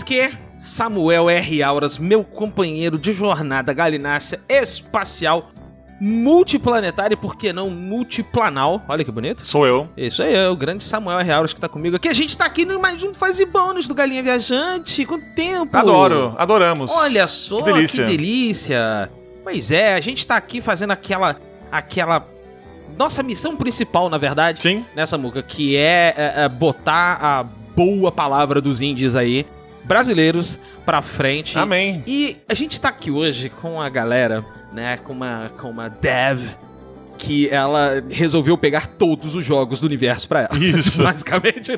Que Samuel R. Auras, meu companheiro de jornada galinácea espacial, multiplanetária e, por que não, multiplanal. Olha que bonito. Sou eu. Isso aí, é o grande Samuel R. Auras que tá comigo aqui. A gente tá aqui no mais um Fase Bônus do Galinha Viajante. Quanto tempo! Adoro, adoramos. Olha só, Que delícia. que delícia. Pois é, a gente tá aqui fazendo aquela. aquela. Nossa missão principal, na verdade. Sim. Nessa muca, que é, é, é, botar a boa palavra dos índios aí, brasileiros, pra frente. Amém. E a gente tá aqui hoje com a galera, né? Com uma, com uma dev que ela resolveu pegar todos os jogos do universo pra ela. Isso. Basicamente,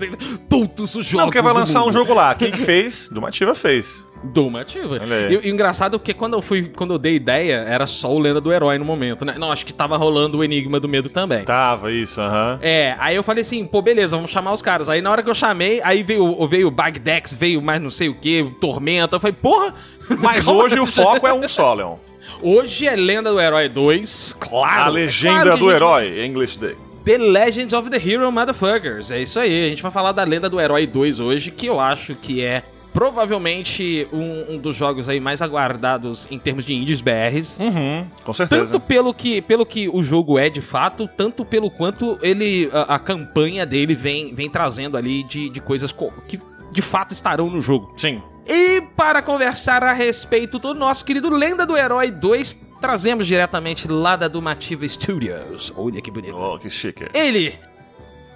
todos os jogos. Não, porque vai lançar um jogo lá. Quem que fez? Dumativa fez. Doma ativa. Olha aí. E, e o engraçado é que quando eu fui, quando eu dei ideia, era só o Lenda do Herói no momento, né? Não, acho que tava rolando o Enigma do Medo também. Tava, isso, aham. É, aí eu falei assim, pô, beleza, vamos chamar os caras. Aí na hora que eu chamei, aí veio, veio o Bagdex, veio mais não sei o que, Tormenta. Eu falei, porra! Mas hoje o foco é um só, Leon. Hoje é Lenda do Herói 2, claro. A é legenda claro que do gente herói, English Day. The Legends of the Hero Motherfuckers. É isso aí. A gente vai falar da Lenda do Herói 2 hoje, que eu acho que é provavelmente um, um dos jogos aí mais aguardados em termos de indies BRs. Uhum, com certeza. Tanto pelo que, pelo que o jogo é de fato, tanto pelo quanto ele a, a campanha dele vem, vem trazendo ali de, de coisas co- que de fato estarão no jogo. Sim. E para conversar a respeito do nosso querido Lenda do Herói 2, trazemos diretamente lá da Dumativa Studios. Olha que bonito. Oh, que chique. Ele,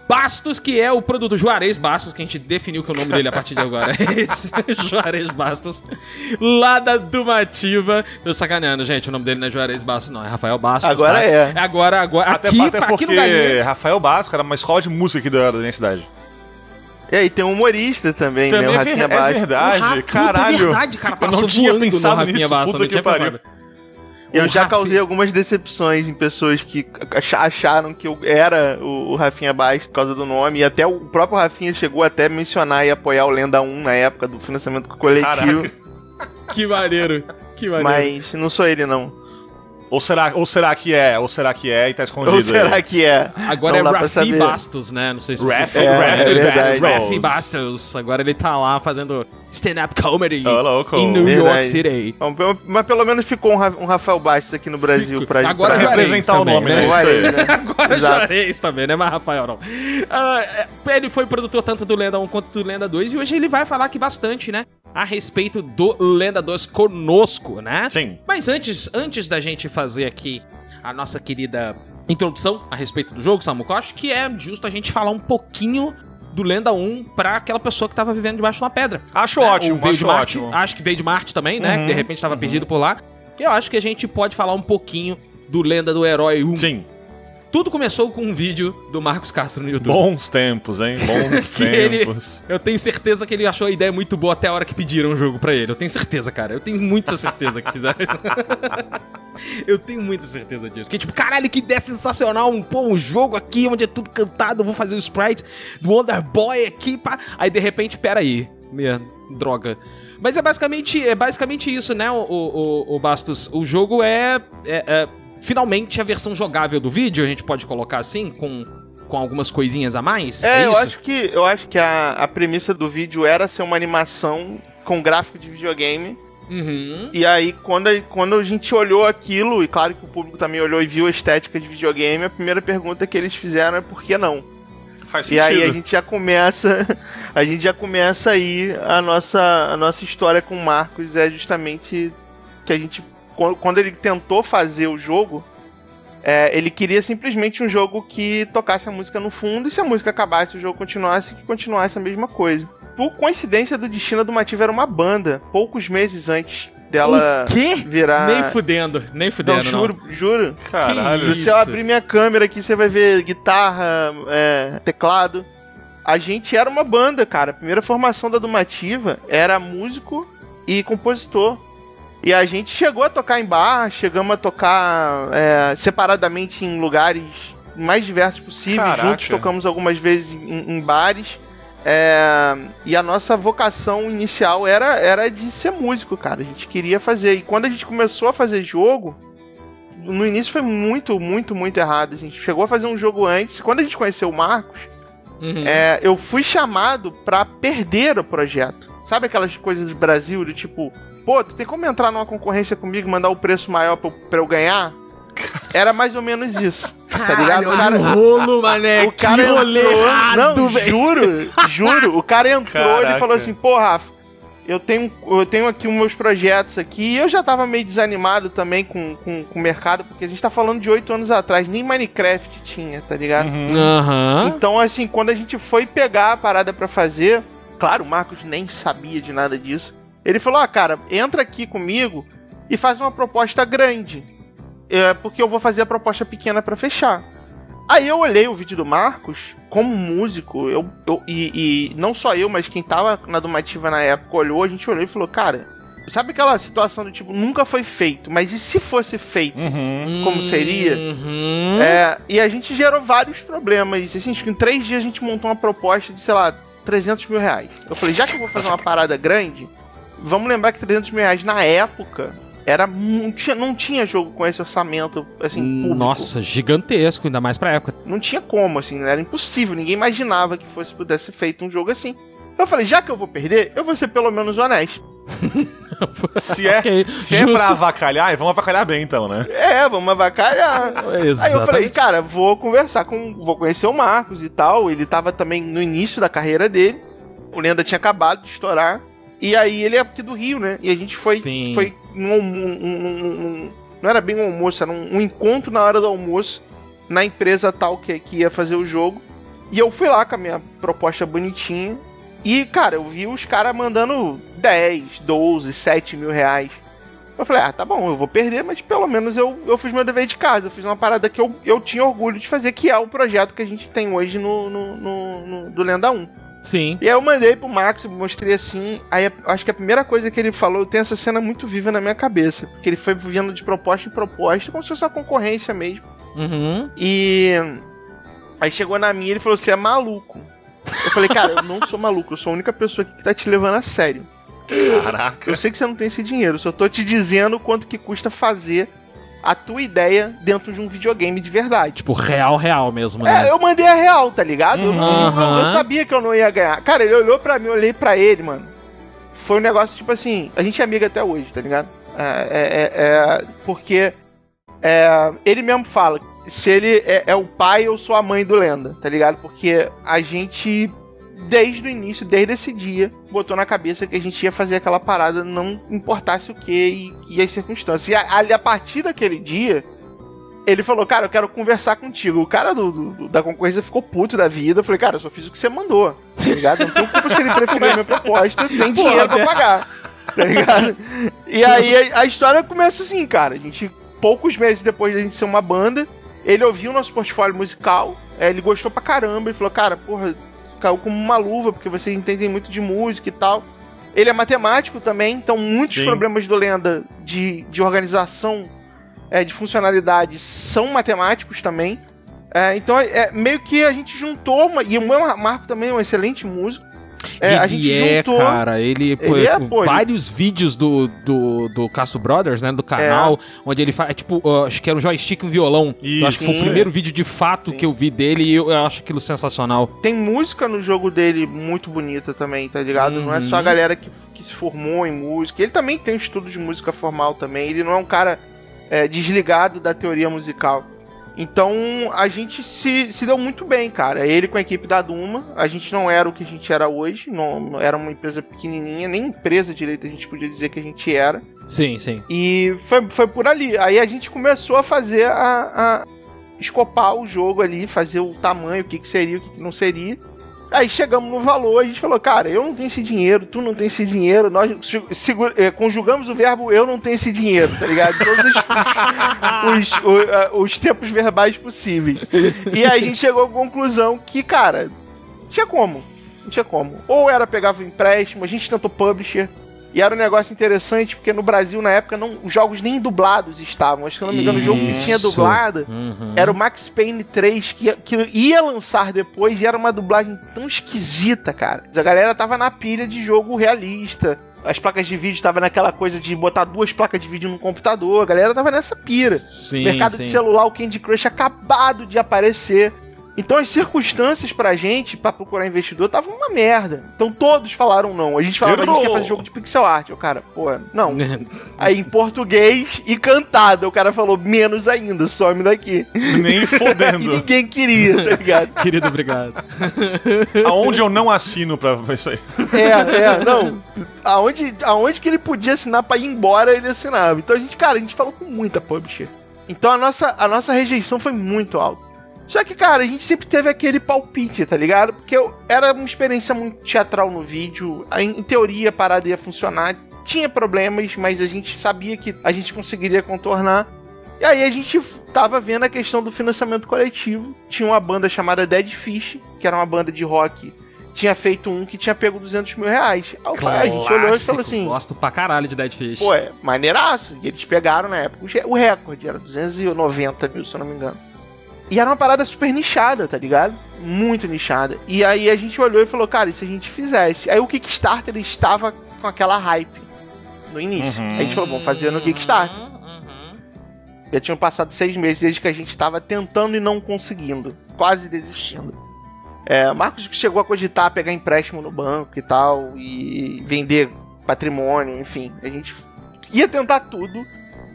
Bastos, que é o produto Juarez Bastos, que a gente definiu que o nome dele a partir de agora é esse. Juarez Bastos. Lá da Dumativa. Tô sacaneando, gente. O nome dele não é Juarez Bastos, não. É Rafael Bastos. Agora tá? é. Agora, agora. Até, aqui, até aqui porque Galinha. Rafael Basco era uma escola de música aqui da, da minha cidade. E aí tem um humorista também, né? Também O é, Rafinha ver- é Bastos. verdade, O Ra- caralho. É verdade, cara. Eu Passou não tinha pensado Rafinha nisso, Bastos, puta não que tinha pariu. pensado. Eu O já Rafi- causei algumas decepções em pessoas que ach- acharam que eu era o, o Rafinha Bastos por causa do nome. E até o próprio Rafinha chegou até a mencionar e apoiar o Lenda 1 na época do financiamento coletivo. Caraca. Que maneiro. Que maneiro. Mas não sou ele, não. Ou será, ou será que é? Ou será que é e tá escondido Ou será aí? que é? Agora Não é Rafi. Bastos, né? Não sei se vocês Rafi, É, Rafi é. Bastos. Rafi Bastos. Agora ele tá lá fazendo stand-up comedy louco. em New Verdade. York City. Bom, Mas pelo menos ficou um, Ra- Rafael Bastos aqui no Brasil pra, Agora pra representar o também, nome, né? né? Juarez, né? Agora. Juarez também, né? Mas Rafael não. É, ele foi produtor tanto do Lenda 1 quanto do Lenda 2 e hoje ele vai falar aqui bastante, né? A respeito do Lenda 2 conosco, né? Sim. Mas antes, antes da gente fazer aqui a nossa querida introdução a respeito do jogo, Samuco, eu acho que é justo a gente falar um pouquinho do Lenda 1 pra aquela pessoa que tava vivendo debaixo de uma pedra. Acho né? ótimo, Ou veio acho de Marte, ótimo. acho que veio de Marte também, né? Uhum, que de repente estava perdido por lá. Eu acho que a gente pode falar um pouquinho do Lenda do Herói 1. Sim. Tudo começou com um vídeo do Marcos Castro no YouTube. Bons tempos, hein? Bons Que ele- tempos. Eu tenho certeza que ele achou a ideia muito boa até a hora que pediram o jogo pra ele. Eu tenho certeza, cara. Eu tenho muita certeza que fizeram isso. Eu tenho muita certeza disso. Que tipo, caralho, que ideia sensacional. Um, pô, um jogo aqui onde é tudo cantado. Eu vou fazer o sprite do Wonder Boy aqui, pá. Aí de repente, pera aí. Minha droga. Mas é basicamente, é basicamente isso, né, o, o, o- o Bastos? O jogo é, é- é finalmente a versão jogável do vídeo, a gente pode colocar assim, com, com algumas coisinhas a mais? É, eu isso? acho que, eu acho que a, a premissa do vídeo era ser uma animação com gráfico de videogame. Uhum. E aí, quando a, quando a gente olhou aquilo, e claro que o público também olhou e viu a estética de videogame, a primeira pergunta que eles fizeram é por que não? Faz E sentido. aí a gente já começa, a gente já começa aí a nossa, a nossa história com o Marcos é justamente que a gente quando ele tentou fazer o jogo, é, ele queria simplesmente um jogo que tocasse a música no fundo e se a música acabasse o jogo continuasse, que continuasse a mesma coisa. Por coincidência do destino do Mativa era uma banda, poucos meses antes dela O quê? virar. Nem fudendo, nem não, fudendo, não. juro, juro. Caralho. Se Isso. eu abrir minha câmera aqui, você vai ver guitarra, é, teclado. A gente era uma banda, cara. A primeira formação da Dumativa era músico e compositor. E a gente chegou a tocar em bar, chegamos a tocar é, separadamente em lugares mais diversos possíveis. Caraca. Juntos tocamos algumas vezes em, em bares. É, e a nossa vocação inicial era, era de ser músico, cara. A gente queria fazer. E quando a gente começou a fazer jogo, no início foi muito, muito, muito errado. A gente chegou a fazer um jogo antes. Quando a gente conheceu o Marcos, Uhum. é, eu fui chamado pra perder o projeto, Sabe aquelas coisas do Brasil, do tipo, pô, tu tem como entrar numa concorrência comigo e mandar o preço maior pra, eu- pra eu ganhar? Era mais ou menos isso. Tá ligado? O cara, rolo, mané. o cara que rolê entrou. errado, não, velho. juro, juro. O cara entrou ele Caraca. falou assim, pô, Rafa, eu tenho, eu tenho aqui os meus projetos aqui. E eu já tava meio desanimado também com, com, com o mercado, porque a gente tá falando de oito anos atrás, nem Minecraft tinha, tá ligado? Uhum. Aham. Então, assim, quando a gente foi pegar a parada pra fazer, claro, o Marcos nem sabia de nada disso. Ele falou: Ah, cara, entra aqui comigo e faz uma proposta grande. É, porque eu vou fazer a proposta pequena pra fechar. Aí eu olhei o vídeo do Marcos, como músico, eu, eu- e, e não só eu, mas quem tava na Domativa na época olhou, a gente olhou e falou, cara, sabe aquela situação do tipo, nunca foi feito, mas e se fosse feito? Uhum. como seria? Uhum. É, e a gente gerou vários problemas. Assim, acho que em três dias a gente montou uma proposta de, sei lá, 300 mil reais. Eu falei, já que eu vou fazer uma parada grande, vamos lembrar que 300 mil reais na época era não tinha, não tinha jogo com esse orçamento, assim, público. Nossa, gigantesco, ainda mais pra época. Não tinha como, assim, era impossível. Ninguém imaginava que fosse pudesse ser feito um jogo assim. Eu falei, já que eu vou perder, eu vou ser pelo menos honesto. Se é, Ok, se é pra avacalhar, vamos avacalhar bem então, né? É, vamos avacalhar. Aí eu falei, cara, vou conversar com. Vou conhecer o Marcos e tal. Ele tava também no início da carreira dele. O Lenda tinha acabado de estourar. E aí ele é aqui do Rio, né? E a gente foi. Sim. Foi num, um- não era bem um almoço, era um, um encontro na hora do almoço na empresa tal que, que ia fazer o jogo. E eu fui lá com a minha proposta bonitinha. E, cara, eu vi os caras mandando 10, 12, 7 mil reais. Eu falei, ah, tá bom, eu vou perder, mas pelo menos eu, eu fiz meu dever de casa. Eu fiz uma parada que eu, eu tinha orgulho de fazer, que é o projeto que a gente tem hoje no, no, no- no- do Lenda 1. Sim. E aí eu mandei pro Max, mostrei assim. Aí eu acho que a primeira coisa que ele falou, eu tenho essa cena muito viva na minha cabeça. Porque ele foi vivendo de proposta em proposta, como se fosse uma concorrência mesmo. Uhum. E aí chegou na minha e ele falou: Você é maluco. Eu falei, cara, eu não sou maluco, eu sou a única pessoa aqui que tá te levando a sério. Caraca. Eu sei que você não tem esse dinheiro, só tô te dizendo quanto que custa fazer a tua ideia dentro de um videogame de verdade. Tipo, real, real mesmo, né? É, eu mandei a real, tá ligado? Eu, não- eu- eu sabia que eu não ia ganhar. Cara, ele olhou pra mim, eu olhei pra ele, mano. Foi um negócio tipo assim, a gente é amigo até hoje, tá ligado? É, é- é- é- porque é, ele mesmo fala, se ele é, é o pai, eu sou a mãe do Lenda, tá ligado? Porque a gente, desde o início, desde esse dia, botou na cabeça que a gente ia fazer aquela parada, não importasse o que e, e as circunstâncias. E a, a partir daquele dia, ele falou, cara, eu quero conversar contigo. O cara do, do- da concorrência ficou puto da vida. Eu falei, cara, eu só fiz o que você mandou, tá ligado? Não tem culpa se ele preferiu a minha proposta sem dinheiro pra pagar, tá ligado? E aí a, a história começa assim, cara. A gente, poucos meses depois da gente ser uma banda, ele ouviu o nosso portfólio musical, é, ele gostou pra caramba, ele falou, cara, porra, caiu como uma luva, porque vocês entendem muito de música e tal. Ele é matemático também, então muitos Sim. problemas do Lenda de, de organização é, de funcionalidade são matemáticos também. É, então é meio que a gente juntou uma, e o meu Marco também é um excelente músico. É, a gente ele é, juntou. cara, ele, Ele é, pô, ele- vários vídeos do, do, do Castro Brothers, né, do canal, onde ele faz, é tipo, uh, acho que era um joystick e um violão. eu acho que foi o Isso. primeiro vídeo de fato Sim. que eu vi dele e eu, eu acho aquilo sensacional. Tem música no jogo dele muito bonita também, tá ligado? Não é só a Uhum. galera que, que se formou em música. Ele também tem um estudo de música formal também. Ele não é um cara é, desligado da teoria musical. Então a gente se, se deu muito bem, cara. Ele com a equipe da Duma, a gente não era o que a gente era hoje, não era uma empresa pequenininha, nem empresa direito a gente podia dizer que a gente era. Sim, sim. E foi, foi por ali. Aí a gente começou a fazer a, a escopar o jogo ali, fazer o tamanho, o que, que seria, o que, que não seria. Aí chegamos no valor, a gente falou, cara, eu não tenho esse dinheiro, tu não tem esse dinheiro, nós eh, conjugamos o verbo eu não tenho esse dinheiro, tá ligado? Todos os, os- os tempos verbais possíveis. E aí a gente chegou à conclusão que, cara, tinha como. Não tinha como. Ou era pegava empréstimo, a gente tentou publisher. E era um negócio interessante, porque no Brasil, na época, não, os jogos nem dublados estavam. Acho que, se eu não me engano, o jogo que tinha Isso. dublado Uhum. era o Max Payne 3, que ia, que ia lançar depois, e era uma dublagem tão esquisita, cara. A galera tava na pilha de jogo realista. As placas de vídeo estavam naquela coisa de botar duas placas de vídeo no computador. A galera tava nessa pira. Sim, Mercado sim. de celular, o Candy Crush acabado de aparecer. Então as circunstâncias pra gente, pra procurar investidor, estavam uma merda. Então todos falaram não. A gente falava, a gente quer fazer jogo de pixel art. O cara, pô, não. Aí em português e cantado, o cara falou, menos ainda, some daqui. Nem e fodendo. ninguém queria, tá ligado? Querido, obrigado. Aonde eu não assino pra pra isso aí? É, é, não. Aonde, aonde que ele podia assinar pra ir embora, ele assinava. Então a gente, cara, a gente falou com muita publisher. Então a nossa, a nossa rejeição foi muito alta. Só que, cara, a gente sempre teve aquele palpite, tá ligado? Porque eu, era uma experiência muito teatral no vídeo. a- Em teoria a parada ia funcionar. Tinha problemas, mas a gente sabia que a gente conseguiria contornar. E aí a gente tava vendo a questão do financiamento coletivo. Tinha uma banda chamada Dead Fish, que era uma banda de rock. Tinha feito um que tinha pego 200 mil reais. Aí a gente olhou e falou assim: Gosto pra caralho de Dead Fish. Pô, é maneiraço. E eles pegaram na época o recorde, era 290 mil, se eu não me engano. E era uma parada super nichada, tá ligado? Muito nichada. E aí a gente olhou e falou, cara, e se a gente fizesse? Aí o Kickstarter ele estava com aquela hype no início. Uhum. Aí a gente falou, vamos fazer no Kickstarter. Uhum, uhum. Já tinham passado seis meses desde que a gente estava tentando e não conseguindo. Quase desistindo. É, Marcos chegou a cogitar pegar empréstimo no banco e tal, e vender patrimônio, enfim. A gente ia tentar tudo.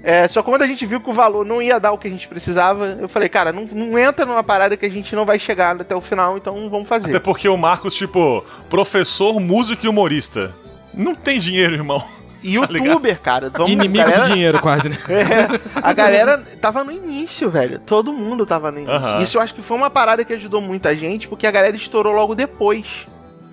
É, só que quando a gente viu que o valor não ia dar o que a gente precisava, eu falei, cara, não, não entra numa parada que a gente não vai chegar até o final, então vamos fazer. Até porque o Marcos, tipo, professor, músico e humorista. Não tem dinheiro, irmão. E tá youtuber, cara, vamos Inimigo galera- do dinheiro, quase, né? É, a galera tava no início, velho. Todo mundo tava no início. Isso eu acho que foi uma parada que ajudou muita gente, porque a galera estourou logo depois.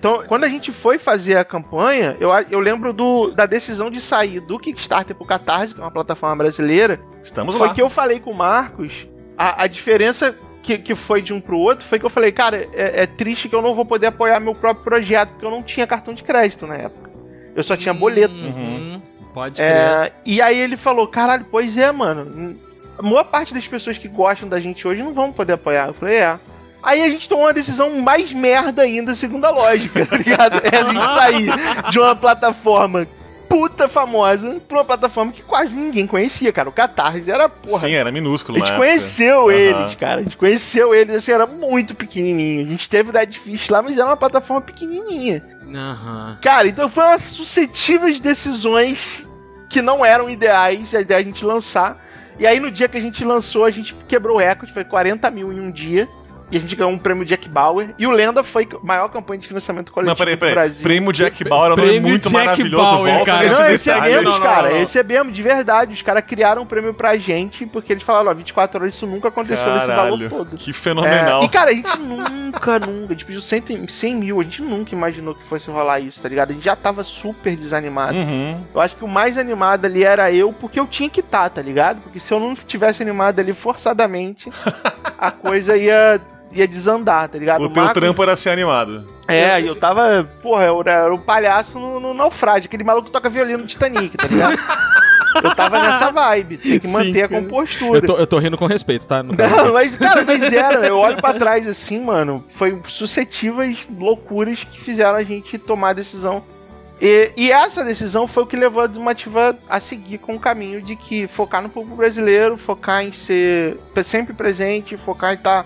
Então, quando a gente foi fazer a campanha, eu, eu lembro do, da decisão de sair do Kickstarter pro Catarse, que é uma plataforma brasileira. Estamos Foi lá. que eu falei com o Marcos, a, a diferença que, que foi de um pro outro foi que eu falei, cara, é, é triste que eu não vou poder apoiar meu próprio projeto, porque eu não tinha cartão de crédito na época. Eu só tinha boleto. Uhum. Pode crer. É, e aí ele falou, caralho, pois é, mano. A maior parte das pessoas que gostam da gente hoje não vão poder apoiar. Eu falei, é. Aí a gente tomou uma decisão mais merda ainda, segundo a lógica, tá ligado? É a gente sair de uma plataforma puta famosa pra uma plataforma que quase ninguém conhecia, cara. O Catarse era, porra. Sim, era minúsculo, a gente conheceu eles, cara. A gente conheceu eles, assim, era muito pequenininho. A gente teve o Dead Fish lá, mas era uma plataforma pequenininha. Aham. Cara, então foi umas sucessivas decisões que não eram ideais a ideia a gente lançar. E aí no dia que a gente lançou, a gente quebrou o recorde, foi 40 mil em um dia. E a gente ganhou um prêmio Jack Bauer. E o Lenda foi a maior campanha de financiamento coletivo Não, peraí, do peraí. Brasil. Prêmio Jack Bauer é um muito Jack maravilhoso. Bauer, Volta cara. nesse Não, recebemos, Não, não, cara. não, não. Recebemos, de verdade. Os caras criaram um prêmio pra gente, porque eles falaram, ó, 24 horas isso nunca aconteceu nesse valor Caralho, todo. que É, fenomenal. e cara, a gente nunca, nunca, a gente pediu 100, 100 mil, a gente nunca imaginou que fosse rolar isso, tá ligado? A gente já tava super desanimado. Uhum. Eu acho que o mais animado ali era eu, porque eu tinha que estar, tá ligado? Porque se eu não tivesse animado ali forçadamente, a coisa ia, ia desandar, tá ligado? O teu Marcos- trampo era ser animado. É, e eu tava, porra, eu era, o palhaço no, no naufrágio, aquele maluco que toca violino no Titanic, tá ligado? eu tava nessa vibe, tem que Sim, manter a compostura. Eu tô, eu tô rindo com respeito, tá? Caso. Não, mas, cara, mas era. Eu olho pra trás assim, mano. Foi suscetíveis loucuras que fizeram a gente tomar a decisão. E, e essa decisão foi o que levou a Dumativa a seguir com o caminho de que focar no público brasileiro, focar em ser sempre presente, focar em estar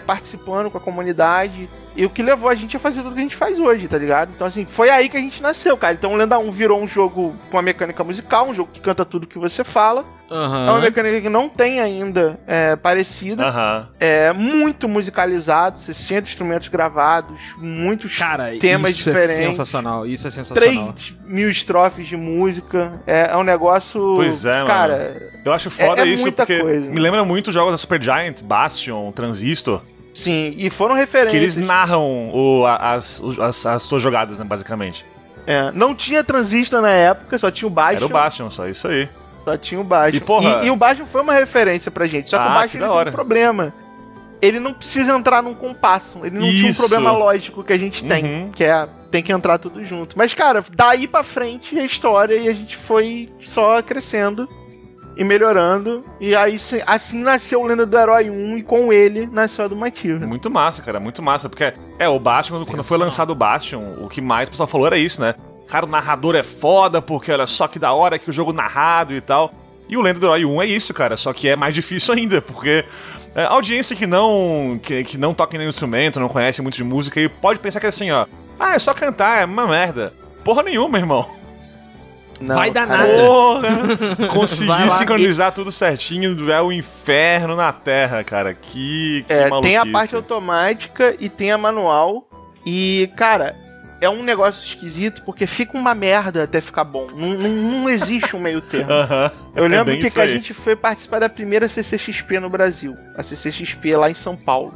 participando com a comunidade. E o que levou a gente a fazer tudo que a gente faz hoje, tá ligado? Então, assim, foi aí que a gente nasceu, cara. Então, o Lenda 1 virou um jogo com uma mecânica musical, um jogo que canta tudo que você fala. É uma mecânica que não tem ainda é, parecida. Aham. É muito musicalizado, 60 instrumentos gravados, muitos Cara, temas isso é diferentes. sensacional. Isso é sensacional. 3 mil estrofes de música. É, é um negócio. Pois é, mano. Cara, Eu acho foda É- é isso muita porque coisa. me lembra muito jogos da Supergiant, Bastion, Transistor, sim. E foram que referências. eles narram o, as, as, as tuas jogadas, né, basicamente. É, não tinha transistor na época, só tinha o Bastion. Era o Bastion, só isso aí. Só tinha o Bastion. E, porra- e, e o Bastion foi uma referência pra gente. Só que Ah, o que Bastion ele tem um problema. Ele não precisa entrar num compasso. Ele não tinha um Isso. problema lógico que a gente tem. Uhum. Que é, tem que entrar tudo junto. Mas, cara, daí pra frente a história e a gente foi só crescendo e melhorando. E aí assim nasceu o Lenda do Herói 1 e com ele nasceu a do Matilda. Muito massa, cara, muito massa. Porque, é, o Bastion, quando- foi lançado o Bastion, o que mais o pessoal falou era isso, né? Cara, o narrador é foda, porque olha só que da hora que o jogo narrado e tal. E o Lenda do Herói 1 é isso, cara, só que é mais difícil ainda, porque é, a audiência que não que, que não toca nenhum instrumento, não conhece muito de música, e pode pensar que é assim, ó, ah, é só cantar, é uma merda. Porra nenhuma, irmão. Não, Vai dar cara, nada. Porra! Lá. sincronizar tudo certinho é o inferno na Terra, cara. Que, que É, tem a maluquice. parte automática e tem a manual. E, cara, é um negócio esquisito porque fica uma merda até ficar bom. Não, não, não existe um meio termo. Eu É lembro bem que, que a gente foi participar da primeira CCXP no Brasil. A CCXP lá em São Paulo.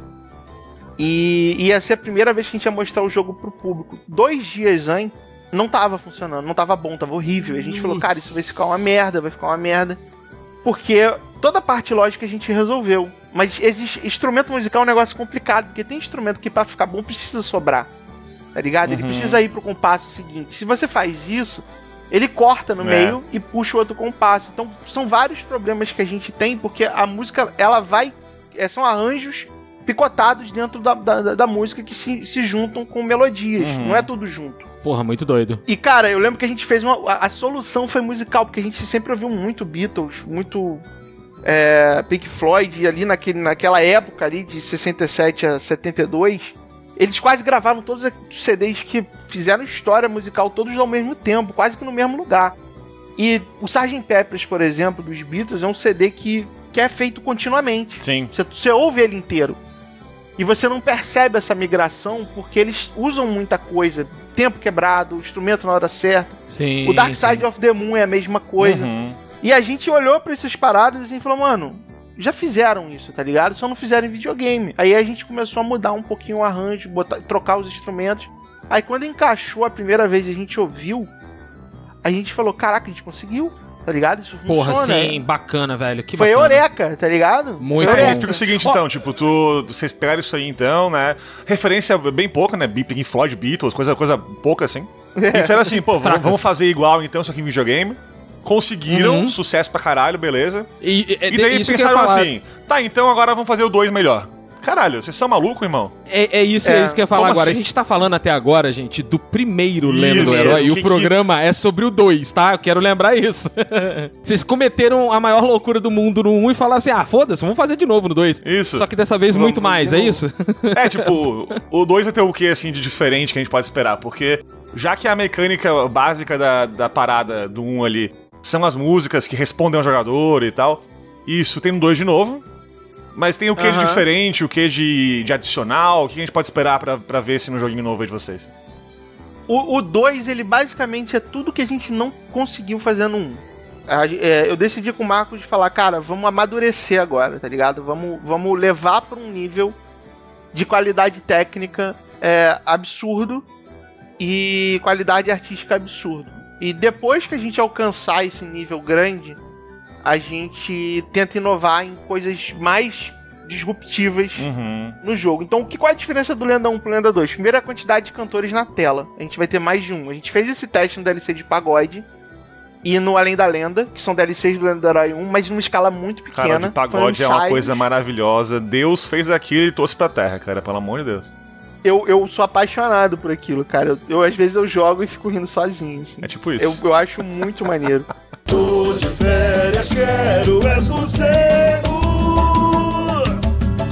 E ia ser a primeira vez que a gente ia mostrar o jogo pro público. Dois dias antes, não tava funcionando, não tava bom, tava horrível. E a gente falou, cara, isso vai ficar uma merda, vai ficar uma merda. Porque toda a parte lógica a gente resolveu. Mas existe, instrumento musical é um negócio complicado, porque tem instrumento que pra ficar bom precisa sobrar. Tá ligado? Ele Uhum. precisa ir pro compasso seguinte. Se você faz isso, ele corta no É. meio e puxa o outro compasso. Então são vários problemas que a gente tem, porque a música ela vai. é, são arranjos picotados dentro da, da, da música que se, se juntam com melodias. Uhum. Não é tudo junto. Porra, muito doido. E cara, eu lembro que a gente fez uma. A, a solução foi musical, porque a gente sempre ouviu muito Beatles, muito. É, Pink Floyd, e ali naquele, naquela época ali, de 67 a 72, eles quase gravaram todos os CDs que fizeram história musical todos ao mesmo tempo, quase que no mesmo lugar. E o Sgt. Peppers, por exemplo, dos Beatles, é um CD que, que é feito continuamente. Sim. Você, você ouve ele inteiro. E você não percebe essa migração porque eles usam muita coisa. Tempo quebrado, o instrumento na hora certa. Sim. o Dark sim. Side of the Moon é a mesma coisa. Uhum. E a gente olhou pra essas paradas e falou, mano, já fizeram isso, tá ligado? Só não fizeram em videogame. Aí a gente começou a mudar um pouquinho o arranjo, botar, trocar os instrumentos. Aí quando encaixou a primeira vez e a gente ouviu, a gente falou, caraca, a gente conseguiu, tá ligado? Isso Porra, funciona. sim, bacana, velho. Que Foi bacana. eureka, tá ligado? Muito Foi bom. Me explica o seguinte, então, tipo, tu, vocês pegaram isso aí, então, né? Referência bem pouca, né? Pink Floyd, Beatles, coisa, coisa pouca, assim. E disseram assim, pô, vamos, Fracas. vamos fazer igual, então, só que em videogame. Conseguiram, Uhum. sucesso pra caralho, beleza. E, e, E daí pensaram assim, tá, então agora vamos fazer o 2 melhor. Caralho, vocês são malucos, irmão? É, é isso, é, É, isso que eu ia falar como agora. assim? A gente tá falando até agora, gente, do primeiro Lenda do Isso, Herói. E que- o que- programa é sobre o 2, tá? Eu quero lembrar isso. Vocês cometeram a maior loucura do mundo no 1 um e falaram assim: ah, foda-se, vamos fazer de novo no 2. Isso. Só que dessa vez Vamos muito mais, é isso? É, tipo, o 2 vai ter o que, assim, de diferente que a gente pode esperar? Porque, já que a mecânica básica da, da parada do 1 um ali são as músicas que respondem ao jogador e tal, isso tem no 2 de novo. Mas tem o que de diferente, o que de, de adicional, o que a gente pode esperar pra, pra ver esse no joguinho novo aí de vocês? O 2, ele basicamente é tudo que a gente não conseguiu fazer no 1. Um. É, eu decidi com o Marcos de falar, cara, vamos amadurecer agora, tá ligado? Vamos, vamos levar pra um nível de qualidade técnica é, absurdo e qualidade artística absurdo. E depois que a gente alcançar esse nível grande, a gente tenta inovar em coisas mais disruptivas Uhum. no jogo. Então, o que, qual é a diferença do Lenda 1 pro Lenda 2? Primeiro, a quantidade de cantores na tela. A gente vai ter mais de um. A gente fez esse teste no DLC de pagode e no Além da Lenda, que são DLCs do Lenda do Herói 1, mas numa escala muito pequena. Cara, de pagode é uma coisa maravilhosa. Deus fez aquilo e trouxe pra terra, cara, pelo amor de Deus. Eu, eu sou apaixonado por aquilo, cara. Eu, eu, às vezes eu jogo e fico rindo sozinho. assim. É tipo Eu, isso. eu acho muito maneiro. Quero é sossego.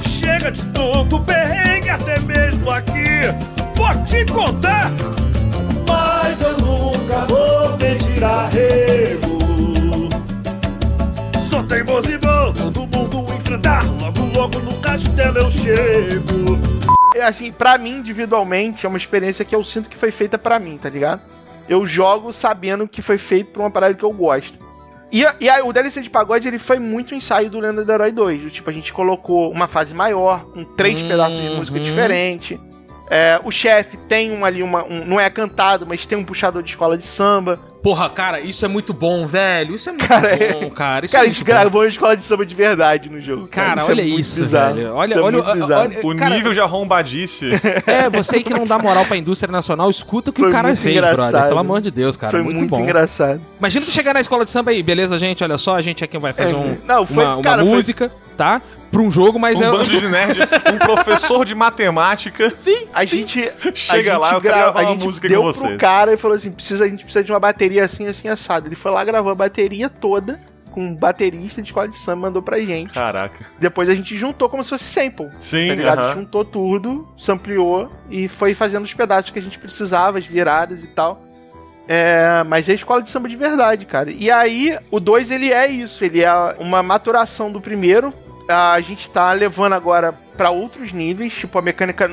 Chega de tanto perrengue, até mesmo aqui. Vou te contar. Mas eu nunca vou pedir arrego. Sou teimoso e vou todo mundo enfrentar. Logo, logo no castelo eu chego. É, assim, pra mim, individualmente, é uma experiência que eu sinto que foi feita pra mim, tá ligado? Eu jogo sabendo que foi feito pra uma parada que eu gosto. E, e aí, o DLC de pagode, ele foi muito ensaio do Lenda do Herói 2. do Tipo, a gente colocou uma fase maior, com três Uhum. pedaços de música diferente. É, o chefe tem um, ali uma. um- não é cantado, mas tem um puxador de escola de samba. Porra, cara, isso é muito bom, velho. Isso é muito Cara, é- bom, cara. Isso Cara, é a gente gravou uma escola de samba de verdade no jogo. Cara, é olha muito isso, bizarro. velho. Olha, Isso é olha, muito bizarro. olha, O cara, nível de arrombadice. É, você que não dá moral pra indústria nacional, escuta o que Foi o cara fez, engraçado. brother. Pelo amor de Deus, cara. Foi muito, muito, bom. engraçado. Imagina tu chegar na escola de samba aí, beleza, gente? Olha só, a gente aqui vai fazer É, um, não, foi- uma, uma cara, foi- música, tá? Pra um jogo, mas um é. bando de nerd, um professor de matemática. Sim, A sim. gente. Chega a lá, gente eu quero gra- gravar a uma gente música deu com pro vocês. cara e falou assim: precisa, a gente precisa de uma bateria assim, assim, assado. Ele foi lá, gravou a bateria toda com um baterista de escola de samba mandou pra gente. Caraca. Depois a gente juntou como se fosse sample. Sim, Tá ligado? aham. Juntou tudo, sampleou e foi fazendo os pedaços que a gente precisava, as viradas e tal. É, mas é escola de samba de verdade, cara. E aí, o 2 ele é isso, ele é uma maturação do primeiro. A gente tá levando agora pra outros níveis, tipo a mecânica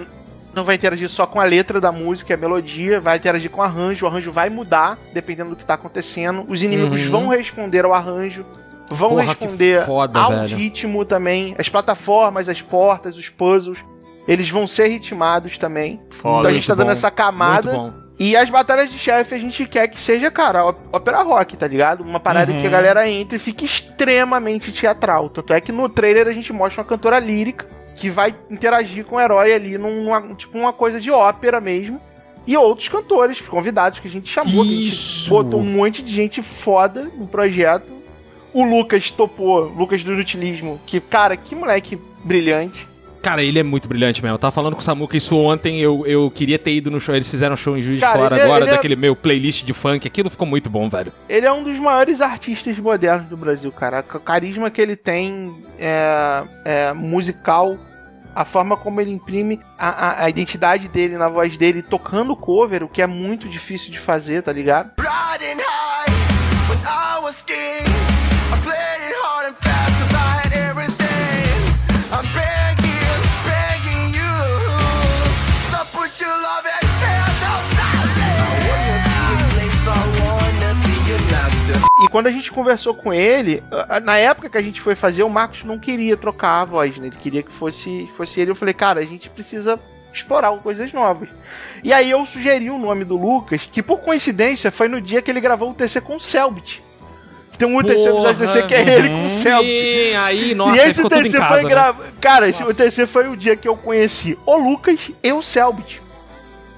não vai interagir só com a letra da música, a melodia, vai interagir com o arranjo, o arranjo vai mudar dependendo do que tá acontecendo. Os inimigos Uhum. vão responder ao arranjo, vão Porra, responder foda, ao velho. ritmo também. As plataformas, as portas, os puzzles, eles vão ser ritmados também. Foda. então a gente tá dando bom, essa camada. E as batalhas de chefe a gente quer que seja, cara, ópera rock, tá ligado? Uma parada Uhum. que a galera entra e fica extremamente teatral. Tanto é que no trailer a gente mostra uma cantora lírica que vai interagir com o herói ali numa, tipo uma coisa de ópera mesmo. E outros cantores, convidados que a gente chamou, que a gente Isso! botou um monte de gente foda no projeto. O Lucas topou, Lucas do Inutilismo, que, cara, que moleque brilhante. Cara, ele é muito brilhante mesmo. Eu tava falando com o Samuca isso ontem, eu, eu queria ter ido no show. Eles fizeram um show em Juiz de Fora ele é- agora, ele é- daquele meu playlist de funk. Aquilo ficou muito bom, velho. Ele é um dos maiores artistas modernos do Brasil, cara. O carisma que ele tem é, é musical, a forma como ele imprime a, a- a identidade dele na voz dele, tocando cover, o que é muito difícil de fazer, tá ligado? Riding high when I was king. I played it hard and quando a gente conversou com ele, na época que a gente foi fazer, o Marcos não queria trocar a voz, né? Ele queria que fosse, fosse ele. Eu falei, cara, a gente precisa explorar coisas novas. E aí eu sugeri o nome do Lucas, que por coincidência foi no dia que ele gravou o TC com o Selbit. Tem um terceiro episódio do TC que é ele com o Selbit. Sim, aí, e nossa, aí esse ficou tudo em TC casa, foi né? grava... Cara, esse o Nossa. TC foi o dia que eu conheci o Lucas e o Selbit.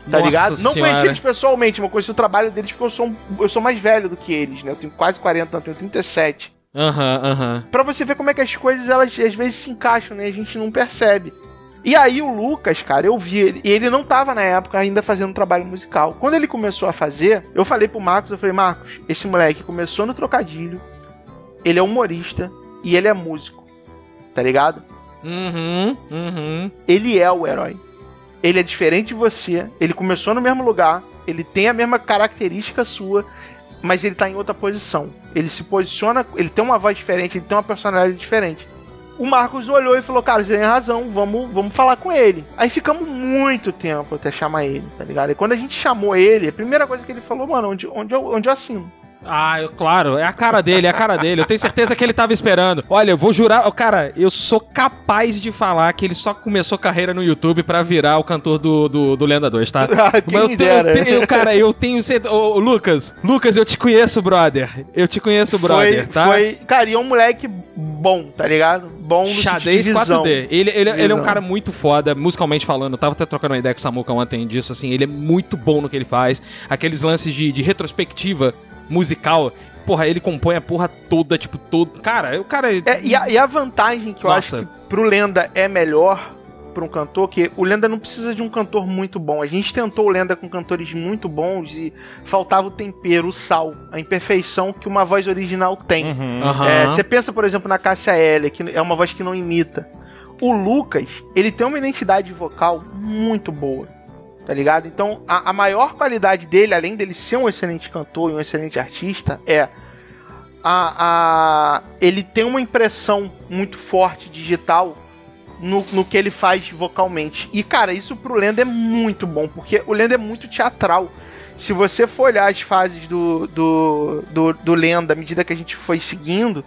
Tá Nossa ligado? Não Senhora. conheci eles pessoalmente, mas conheci o trabalho deles porque eu sou, um- eu sou mais velho do que eles, né? Eu tenho quase 40 anos, tenho 37. Aham, aham. Pra você ver como é que as coisas elas às vezes se encaixam, né? A gente não percebe. E aí o Lucas, cara, eu vi ele, e ele não tava na época ainda fazendo trabalho musical. Quando ele começou a fazer, eu falei pro Marcos, eu falei, Marcos, esse moleque começou no trocadilho, ele é humorista e ele é músico. Tá ligado? Uhum, uhum. Ele é o herói. Ele é diferente de você, ele começou no mesmo lugar, ele tem a mesma característica sua, mas ele tá em outra posição. Ele se posiciona, ele tem uma voz diferente, ele tem uma personalidade diferente. O Marcos olhou e falou: Cara, você tem razão, vamos, vamos falar com ele. Aí ficamos muito tempo até chamar ele, tá ligado? E quando a gente chamou ele, a primeira coisa que ele falou: Mano, onde, onde, eu, onde eu assino? Ah, eu- claro, é a cara dele, é a cara dele. Eu tenho certeza que ele tava esperando. Olha, eu vou jurar, cara, eu sou capaz de falar que ele só começou carreira no YouTube pra virar o cantor do, do, do Lenda 2, tá? Ah, quem Mas eu tenho, eu tenho- cara, eu tenho certeza. Ô, ô, Lucas, Lucas, eu te conheço, brother. Eu te conheço, brother, foi, tá? foi. Cara, e é um moleque bom, tá ligado? Bom no Xadrez sentido de visão. 4D. Ele, ele, ele é um cara muito foda, musicalmente falando. Eu tava até trocando uma ideia com o Samuca ontem disso, assim. Ele é muito bom no que ele faz. Aqueles lances de, de retrospectiva musical. Porra, ele compõe a porra toda, tipo, todo. Cara, o cara. É, e, a, e a vantagem que eu Nossa. acho que pro Lenda é melhor pra um cantor, que o Lenda não precisa de um cantor muito bom. A gente tentou o Lenda com cantores muito bons e faltava o tempero, o sal, a imperfeição que uma voz original tem. Uhum. É, Você pensa, por exemplo, na Cássia Eller, que é uma voz que não imita. O Lucas, ele tem uma identidade vocal muito boa. Tá ligado? Então, a, a maior qualidade dele, além dele ser um excelente cantor e um excelente artista, é a, a ele tem uma impressão muito forte digital no, no que ele faz vocalmente. E, cara, isso pro Lenda é muito bom, porque o Lenda é muito teatral. Se você for olhar as fases do, do, do, do Lenda à medida que a gente foi seguindo,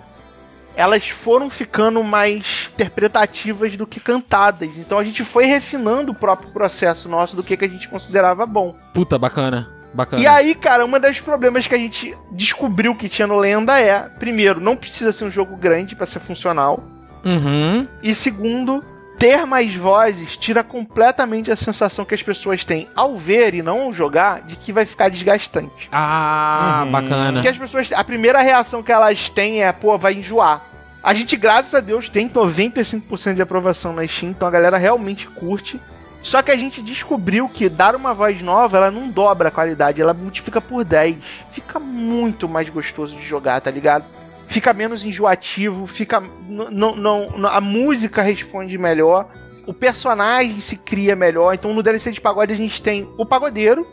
elas foram ficando mais interpretativas do que cantadas. Então a gente foi refinando o próprio processo nosso do que, que a gente considerava bom. Puta, bacana. Bacana. E aí, cara, um dos problemas que a gente descobriu que tinha no Lenda é, primeiro, não precisa ser um jogo grande para ser funcional. Uhum. E segundo, ter mais vozes tira completamente a sensação que as pessoas têm ao ver e não ao jogar de que vai ficar desgastante. Ah, Uhum. bacana. Porque as pessoas, a primeira reação que elas têm é, pô, vai enjoar. A gente, graças a Deus, tem 95% de aprovação na Steam, então a galera realmente curte. Só que a gente descobriu que dar uma voz nova, ela não dobra a qualidade, ela multiplica por 10. Fica muito mais gostoso de jogar, tá ligado? Fica menos enjoativo, fica. Não, não, a música responde melhor, o personagem se cria melhor. Então no DLC de pagode a gente tem o pagodeiro,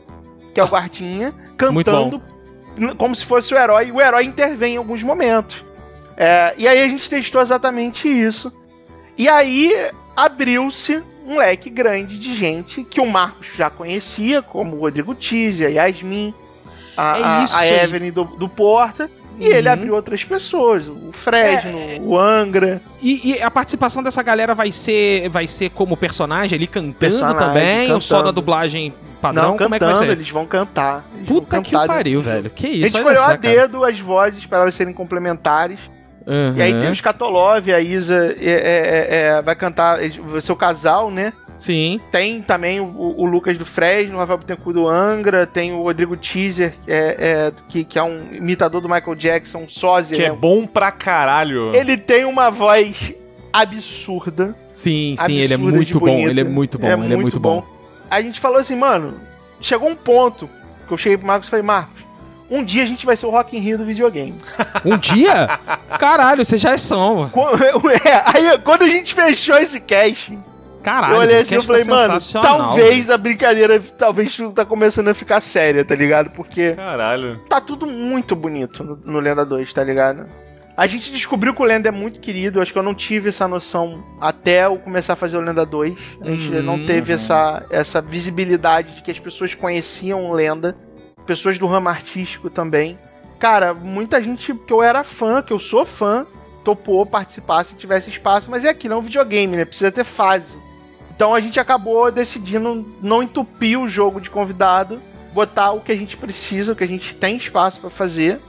que é o guardinha, Muito cantando como se fosse o herói, e o herói intervém em alguns momentos. É, e aí a gente testou exatamente isso. E aí abriu-se um leque grande de gente que o Marcos já conhecia, como o Rodrigo Tizia, a Yasmin, a, É a- a. Evelyn do, do Porta. E Uhum. ele abriu outras pessoas, o Fresno, É, o Angra. E, e a participação dessa galera vai ser vai ser como personagem ali cantando Personagem, também ou só na cantando. dublagem padrão? Não, como é que vai cantando, ser? eles vão cantar. Eles vão Puta que cantar pariu, dentro do velho. Que isso, a gente escolheu a dedo as vozes para elas serem complementares. Uhum. E aí tem o Scatolov, a Isa é, é, é, vai cantar, vai ser o casal, né? Sim. Tem também o, o Lucas do Fresno, o Rafael Bittencourt do Angra, tem o Rodrigo Teaser, que é, é- que, que é um imitador do Michael Jackson, um sósia. Que é né? bom pra caralho. Ele tem uma voz absurda. Sim, sim, ele é absurda muito bom, ele é muito bom, ele é muito bom. A gente falou assim, mano, chegou um ponto que eu cheguei pro Marcos e falei, Marcos, um dia a gente vai ser o Rock in Rio do videogame. Um dia? Caralho, vocês já são. Qu- é, aí, quando a gente fechou esse cast, Caralho, eu olhei assim e cast falei, tá mano, talvez a brincadeira, talvez tá começando a ficar séria, tá ligado? Porque Caralho. tá tudo muito bonito no, no Lenda 2, tá ligado? A gente descobriu que o Lenda é muito querido, acho que eu não tive essa noção até eu começar a fazer o Lenda 2. A gente Uhum. não teve essa, essa visibilidade de que as pessoas conheciam o Lenda, pessoas do ramo artístico também. Cara, muita gente que eu era fã, que eu sou fã, topou participar se tivesse espaço, mas é aquilo, é um videogame, né? Precisa ter fase. Então a gente acabou decidindo não entupir o jogo de convidado, botar o que a gente precisa, o que a gente tem espaço pra fazer.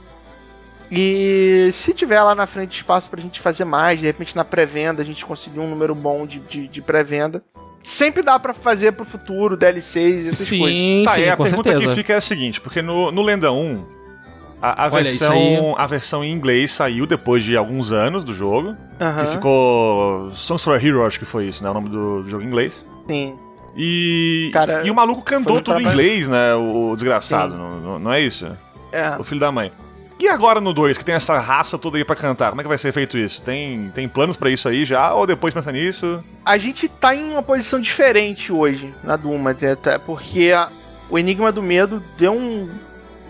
E se tiver lá na frente espaço pra gente fazer mais, de repente na pré-venda a gente conseguir um número bom de, de, de pré-venda. Sempre dá pra fazer pro futuro, DLCs e essas coisas. Sim, Tá, sim, e a com pergunta certeza. que fica é a seguinte, porque no, no Lenda 1, a, a versão, aí. a versão em inglês saiu depois de alguns anos do jogo, que ficou Songs for a Hero, acho que foi isso, né, o nome do, do jogo em inglês. sim. E, Cara, e o maluco cantou tudo em inglês, né, o, o desgraçado, não, não- é isso? É. O filho da mãe. E agora no 2, que tem essa raça toda aí pra cantar, como é que vai ser feito isso? Tem, tem planos pra isso aí já, ou depois pensa nisso? A gente tá em uma posição diferente hoje na Duma, até- até porque a- o Enigma do Medo deu um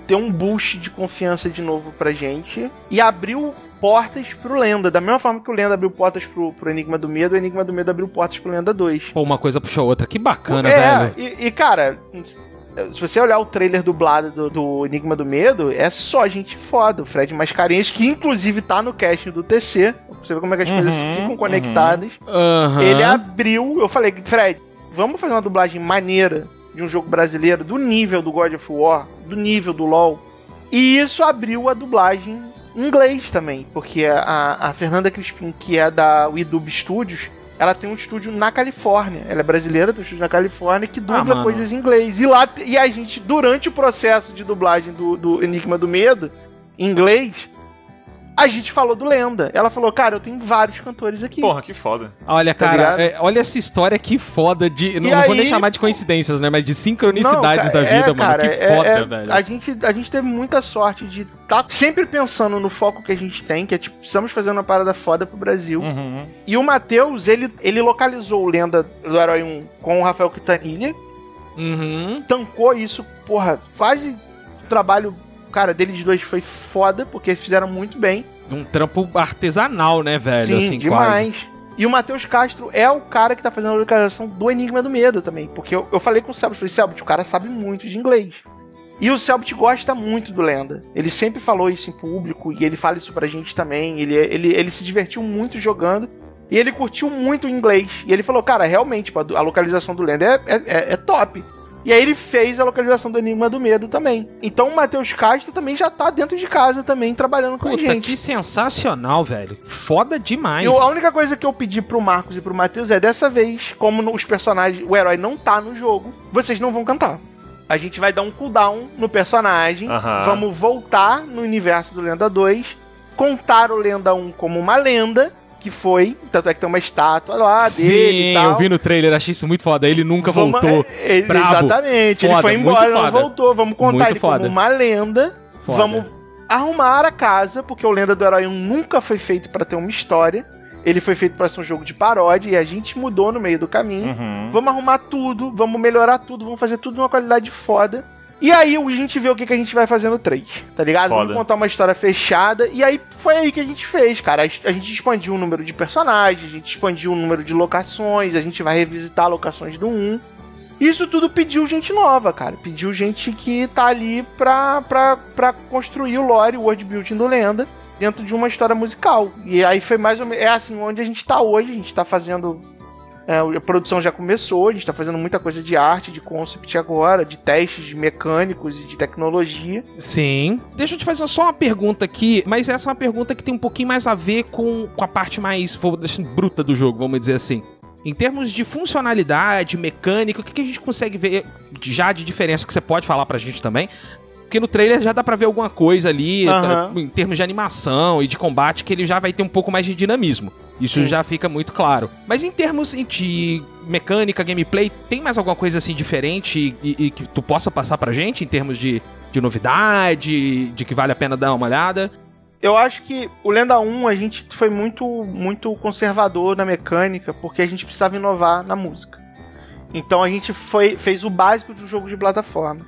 deu um boost de confiança de novo pra gente e abriu portas pro Lenda. Da mesma forma que o Lenda abriu portas pro, pro Enigma do Medo, o Enigma do Medo abriu portas pro Lenda 2. Pô, uma coisa puxou a outra. Que bacana, é, velho. E, e, cara, se você olhar o trailer dublado do, do Enigma do Medo, é só gente foda. O Fred Mascarenhas, que inclusive tá no casting do TC. Pra você ver como é que as coisas Uhum, ficam uhum. conectadas. Aham. Ele abriu. Eu falei, Fred, vamos fazer uma dublagem maneira de um jogo brasileiro do nível do God of War, do nível do LoL. E isso abriu a dublagem em inglês também, porque a, a Fernanda Crispim, que é da WeDub Studios, ela tem um estúdio na Califórnia. Ela é brasileira, tem um estúdio na Califórnia que dubla Ah, coisas em inglês. E lá e a gente, durante o processo de dublagem do, do Enigma do Medo, em inglês, a gente falou do Lenda. Ela falou, cara, eu tenho vários cantores aqui. Porra, que foda. Olha, Tá cara, é, olha essa história que foda de. Não, E não vou nem chamar de coincidências, né? Mas de sincronicidades Não, da ca- vida, é, mano. cara, que é- foda, é- velho. A gente, a gente teve muita sorte de estar sempre pensando no foco que a gente tem, que é tipo, estamos fazendo uma parada foda pro Brasil. Uhum. E o Matheus, ele, ele localizou o Lenda do Herói 1 com o Rafael Quintanilha, Uhum. tancou isso, porra, quase trabalho, cara, deles dois foi foda, porque eles fizeram muito bem. Um trampo artesanal, né, velho? Sim, assim, quase. demais. E o Matheus Castro é o cara que tá fazendo a localização do Enigma do Medo também. Porque eu, eu falei com o Selbit, falei, Selbit, o cara sabe muito de inglês. E o Selbit gosta muito do Lenda. Ele sempre falou isso em público e ele fala isso pra gente também. Ele, ele, ele se divertiu muito jogando. E ele curtiu muito o inglês. E ele falou, cara, realmente, a localização do Lenda é, é, é- é top. E aí ele fez a localização do Enigma do Medo também. Então o Matheus Castro também já tá dentro de casa também, trabalhando com a Puta, gente. que sensacional, velho. Foda demais. Eu, a única coisa que eu pedi pro Marcos e pro Matheus é dessa vez, como os personagens, o herói não tá no jogo, vocês não vão cantar. A gente vai dar um cooldown no personagem, Aham. vamos voltar no universo do Lenda 2, contar o Lenda 1 como uma lenda, que foi, tanto é que tem uma estátua lá dele Sim, e tal. eu vi no trailer, achei isso muito foda. Ele nunca Vamos- voltou. é, é, Brabo. Exatamente, ele Foda, foi muito embora, não voltou. Vamos contar Muito ele foda. como uma lenda. Foda. Vamos arrumar a casa, porque o Lenda do Herói 1 nunca foi feito pra ter uma história. Ele foi feito pra ser um jogo de paródia e a gente mudou no meio do caminho. Uhum. Vamos arrumar tudo, vamos melhorar tudo, vamos fazer tudo numa qualidade foda. E aí a gente vê o que, que a gente vai fazer no 3, tá ligado? Foda. Vamos contar uma história fechada. E aí foi aí que a gente fez, cara. A gente expandiu o número de personagens, a gente expandiu o número de locações, a gente vai revisitar locações do 1. Isso tudo pediu gente nova, cara. Pediu gente que tá ali pra, pra, pra construir o lore, o world building do Lenda, dentro de uma história musical. E aí foi mais ou menos. É assim onde a gente tá hoje. A gente tá fazendo. É, a produção já começou, a gente tá fazendo muita coisa de arte, de concept agora, de testes mecânicos e de tecnologia. Sim. Deixa eu te fazer só uma pergunta aqui, mas essa é uma pergunta que tem um pouquinho mais a ver com, com a parte mais vou deixar, bruta do jogo, vamos dizer assim. Em termos de funcionalidade, mecânica, o que, que a gente consegue ver já de diferença que você pode falar pra gente também? Porque no trailer já dá pra ver alguma coisa ali, eh, em termos de animação e de combate, que ele já vai ter um pouco mais de dinamismo. Isso Sim. já fica muito claro. Mas em termos de mecânica, gameplay, tem mais alguma coisa assim diferente e, e que tu possa passar pra gente em termos de, de novidade, de que vale a pena dar uma olhada? Eu acho que o Lenda 1 a gente foi muito, muito conservador na mecânica, porque a gente precisava inovar na música. Então a gente foi, fez o básico de um jogo de plataforma.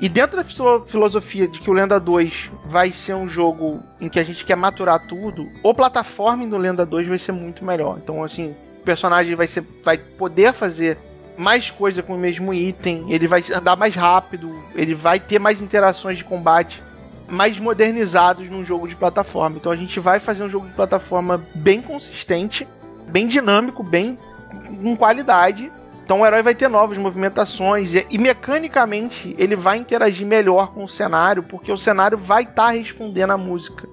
E dentro da filo- filosofia de que o Lenda 2 vai ser um jogo em que a gente quer maturar tudo, o plataforma do Lenda 2 vai ser muito melhor. Então, assim, o personagem vai, ser, vai poder fazer mais coisa com o mesmo item, ele vai andar mais rápido, ele vai ter mais interações de combate mais modernizados num jogo de plataforma. Então a gente vai fazer um jogo de plataforma bem consistente, bem dinâmico, bem com qualidade. Então o herói vai ter novas movimentações e, e mecanicamente ele vai interagir melhor com o cenário, porque o cenário vai estar respondendo à música.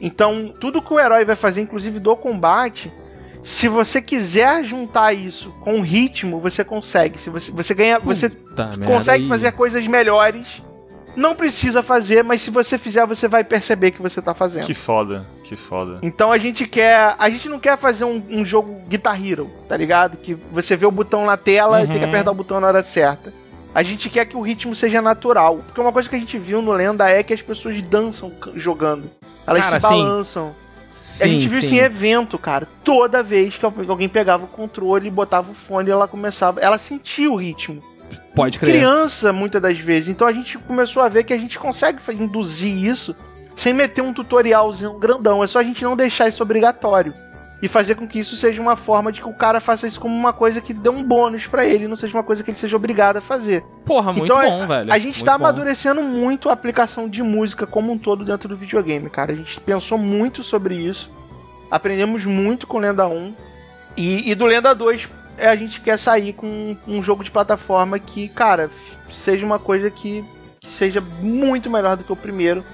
Então tudo que o herói vai fazer, inclusive do combate, se você quiser juntar isso com o ritmo, você consegue. Se você, você ganha, você Puta merda, consegue aí- fazer coisas melhores. Não precisa fazer, mas se você fizer, você vai perceber que você tá fazendo. Que foda, que foda. Então a gente quer. A gente não quer fazer um, um jogo Guitar Hero, tá ligado? Que você vê o botão na tela e tem que Uhum. apertar o botão na hora certa. A gente quer que o ritmo seja natural. Porque uma coisa que a gente viu no Lenda é que as pessoas dançam jogando. Elas Cara, se balançam. Sim, a gente viu sim. isso em evento, cara. Toda vez que alguém pegava o controle, botava o fone, ela começava. Ela sentia o ritmo Pode crer. criança muitas das vezes. Então a gente começou a ver que a gente consegue induzir isso sem meter um tutorialzinho grandão. É só a gente não deixar isso obrigatório. E fazer com que isso seja uma forma de que o cara faça isso como uma coisa que dê um bônus pra ele, não seja uma coisa que ele seja obrigado a fazer. Porra, muito Então, bom, velho. A gente Muito tá bom. amadurecendo muito a aplicação de música como um todo dentro do videogame, cara. A gente pensou muito sobre isso. Aprendemos muito com Lenda 1. E, e do Lenda 2, é, a gente quer sair com um jogo de plataforma que, cara, seja uma coisa que, que seja muito melhor do que o primeiro.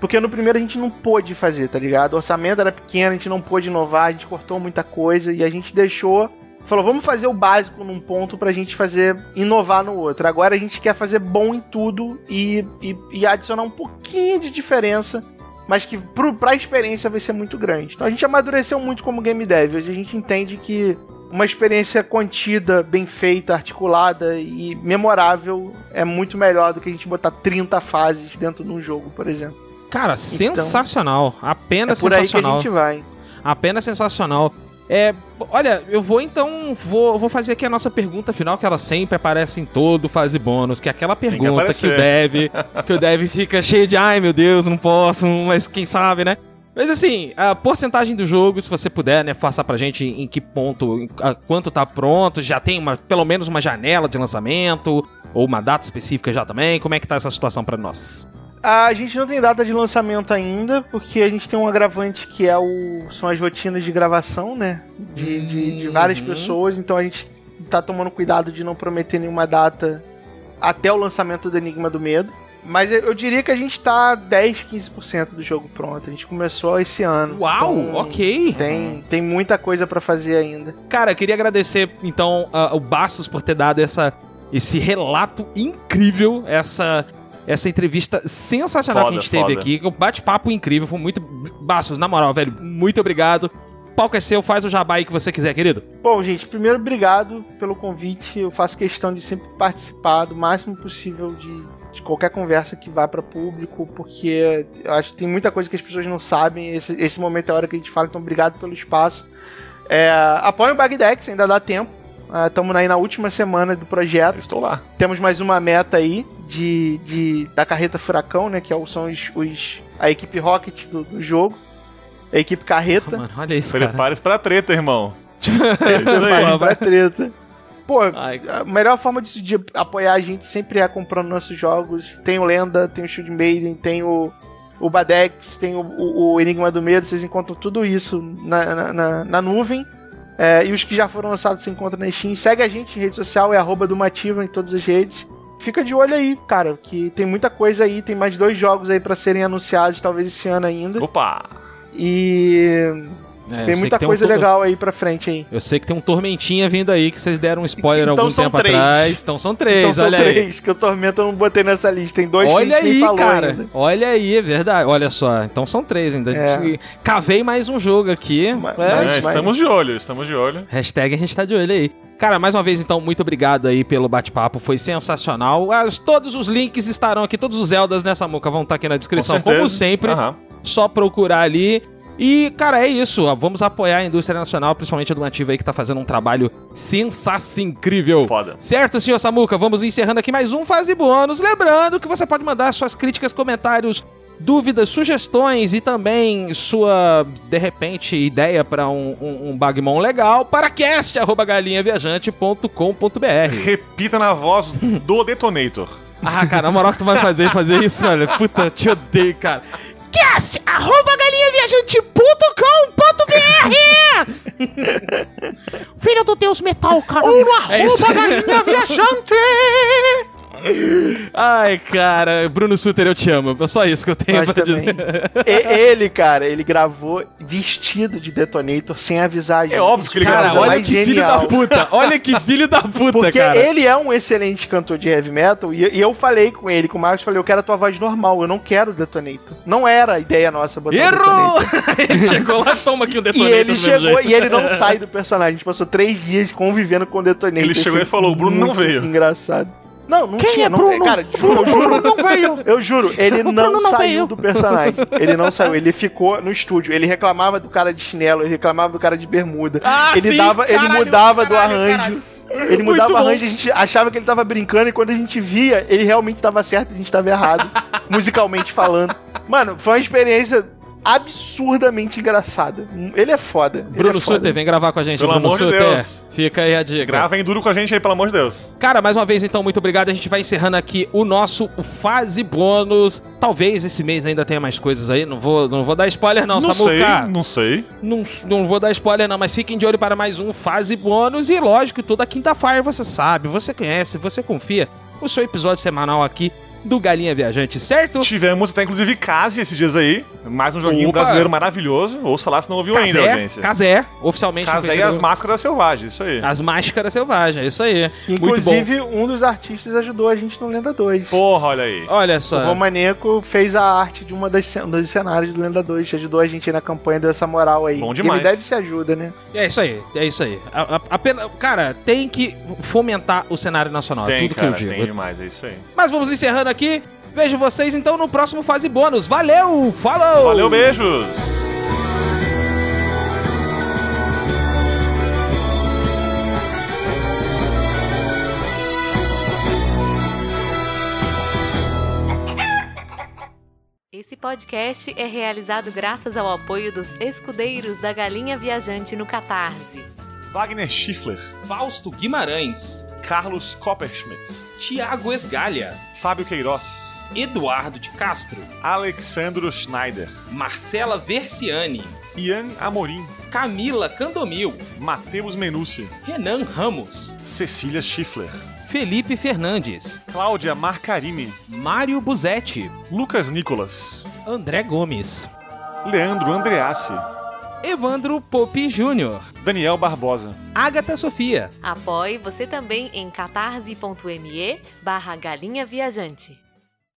Porque no primeiro a gente não pôde fazer, tá ligado? O orçamento era pequeno, a gente não pôde inovar, a gente cortou muita coisa e a gente deixou. Falou, vamos fazer o básico num ponto pra gente fazer inovar no outro. Agora a gente quer fazer bom em tudo e, e, e adicionar um pouquinho de diferença, mas que pro, pra experiência vai ser muito grande. Então a gente amadureceu muito como game dev. Hoje a gente entende que uma experiência contida, bem feita, articulada e memorável é muito melhor do que a gente botar 30 fases dentro de um jogo, por exemplo. Cara, sensacional. É Apenas por aí que a sensacional. gente vai. Apenas sensacional. É, olha, eu vou então, vou, vou fazer aqui a nossa pergunta final, que ela sempre aparece em todo fase bônus, que é aquela que pergunta que, o aparecer. Dev, que o Dev fica cheio de, ai meu Deus, não posso, mas quem sabe, né? Mas assim, a porcentagem do jogo, se você puder, né, faça pra gente em que ponto, em- a- quanto tá pronto, já tem uma, pelo menos uma janela de lançamento, ou uma data específica já também, como é que tá essa situação pra nós? A gente não tem data de lançamento ainda, porque a gente tem um agravante que é o são as rotinas de gravação, né? De, de, de várias Uhum. pessoas, então a gente tá tomando cuidado de não prometer nenhuma data até o lançamento do Enigma do Medo. Mas eu- diria que a gente tá 10, 15% do jogo pronto. A gente começou esse ano. Uau, Então, ok. Tem, tem muita coisa pra fazer ainda. Cara, eu queria agradecer então a- o Bastos por ter dado essa, esse relato incrível, essa, essa entrevista sensacional Foda, que a gente teve foda. aqui. Um bate-papo incrível, foi muito. Bastos, na moral, velho, muito obrigado. O palco é seu, faz o jabá aí que você quiser, querido. Bom, gente, primeiro obrigado pelo convite. Eu faço questão de sempre participar do máximo possível de de qualquer conversa que vá para público, porque eu acho que tem muita coisa que as pessoas não sabem. Esse, esse momento é a hora que a gente fala, então obrigado pelo espaço. É, apoie o Bagdex, ainda dá tempo. Estamos aí na última semana do Eu projeto. estou lá. Temos mais uma meta aí de, de da carreta Furacão, né? Que é são os, os- a equipe Rocket do, do jogo. A equipe Carreta. Mano, olha isso. Prepare-se pra treta, irmão. É isso aí. Vai pra treta. Pô, Ai. a melhor forma de, de apoiar a gente sempre é comprando nossos jogos. Tem o Lenda, tem o Shield Maiden, tem o, o Badex, tem o, o- o Enigma do Medo. Vocês encontram tudo isso na, na, na- na nuvem. É, e os que já foram lançados se encontram na Steam. Segue a gente em rede social, é arroba Dumativa em todas as redes. Fica de olho aí, cara, que tem muita coisa aí. Tem mais dois jogos aí pra serem anunciados, talvez esse ano ainda. Opa! E É, tem muita um coisa to- legal aí pra frente aí. Eu sei que tem um Tormentinha vindo aí que vocês deram um spoiler Então algum são tempo três. atrás. Então são três, Então são olha aí. três, que o Tormenta eu não botei nessa lista. Tem dois Olha aí, falou cara. ainda. Olha aí, é verdade. Olha só. Então são três ainda. É. Cavei mais um jogo aqui. Mas- É, É, mas- estamos de olho, estamos de olho. Hashtag a gente tá de olho aí. Cara, mais uma vez, então, muito obrigado aí pelo bate-papo. Foi sensacional. As- todos os links estarão aqui, todos os Zeldas nessa muca vão estar aqui na descrição, Com como sempre. Aham. Só procurar ali. E, cara, é isso. Vamos apoiar a indústria nacional, principalmente a do Nativa aí, que tá fazendo um trabalho sensacional, incrível. Foda. Certo, senhor Samuca? Vamos encerrando aqui mais um Fase Bônus. Lembrando que você pode mandar suas críticas, comentários, dúvidas, sugestões e também sua, de repente, ideia para um, um, um Bagmon legal para cast.galinhaviajante.com.br. Repita na voz do Detonator. Ah, cara, na moral que tu vai fazer fazer isso, olha. Puta, te odeio, cara. Cast, arroba galinhaviajante.com.br Filho do Deus Metal, cara. Ou no arroba É galinha viajante. Ai, cara, Bruno Suter, eu te amo. É só isso que eu tenho Nós pra também. dizer. E- ele, cara, ele gravou vestido de Detonator sem avisar a gente. É óbvio que ele Cara, gravou. olha que filho genial. da puta. Olha que filho da puta, Porque cara. ele é um excelente cantor de heavy metal e, e eu falei com ele, com o Marcos, falei, eu quero a tua voz normal, eu não quero Detonator. Não era a ideia nossa botar Errou! Ele chegou lá, toma aqui um E detonator ele do mesmo chegou jeito. e ele não sai do personagem. A gente passou três dias convivendo com o Detonator. Ele chegou e falou, "O Bruno não veio." Engraçado. Não, não Quem tinha, é não Bruno? Cara, juro, eu juro. não veio. Eu juro, ele não, não saiu veio. do personagem. Ele não saiu, ele ficou no estúdio. Ele reclamava do cara de chinelo, ele reclamava do cara de bermuda. Ah, ele sim, dava, ele caralho, mudava do caralho, arranjo. Ele Muito mudava o bom. arranjo, a gente achava que ele tava brincando e quando a gente via, ele realmente tava certo, a gente tava errado, musicalmente falando. Mano, foi uma experiência absurdamente engraçada. Ele é foda. ele Bruno é foda. Suter, vem gravar com a gente, Pelo Bruno amor de Suter. Deus. Fica aí a dica. Gravem duro com a gente aí, pelo amor de Deus. Cara, mais uma vez, então, muito obrigado. A gente vai encerrando aqui o nosso fase bônus. Talvez esse mês ainda tenha mais coisas aí. Não vou, não vou dar spoiler, não, Não sei, não sei. Não, não vou dar spoiler, não, mas fiquem de olho para mais um fase bônus. E lógico, toda quinta-feira você sabe, você conhece, você confia. O seu episódio semanal aqui do Galinha Viajante, certo? Tivemos até, inclusive, Case esses dias aí. Mais um joguinho Opa. brasileiro maravilhoso. Ouça lá se não ouviu ainda, Casé, audiência. Casé, oficialmente. Casé e as máscaras selvagens, isso aí. As máscaras selvagens, é isso aí. Muito bom. Inclusive, um dos artistas ajudou a gente no Lenda 2. Porra, olha aí. Olha O só. Romaneco fez a arte de uma das um dos cenários do Lenda 2, ajudou a gente aí na campanha, deu essa moral aí. Bom demais. Ele deve se ajuda, né? É isso aí, é isso aí. A- a- Apenas, cara, tem que fomentar o cenário nacional, é Tem, tudo cara, que eu digo. tem demais, é isso aí. Mas vamos encerrando aqui. Vejo vocês então no próximo fase bônus. Valeu, falou! Valeu, beijos! Esse podcast é realizado graças ao apoio dos escudeiros da Galinha Viajante no Catarse. Wagner Schiffler, Fausto Guimarães, Carlos Copperschmidt, Tiago Esgalha, Fábio Queiroz, Eduardo de Castro, Alexandro Schneider, Marcela Versiani, Ian Amorim, Camila Candomil, Matheus Menucci, Renan Ramos, Cecília Schiffler, Felipe Fernandes, Cláudia Marcarini, Mário Buzetti, Lucas Nicolas, André Gomes, Leandro Andreassi, Evandro Popi Júnior, Daniel Barbosa. Agatha Sofia. Apoie você também em catarse.me barra galinha viajante.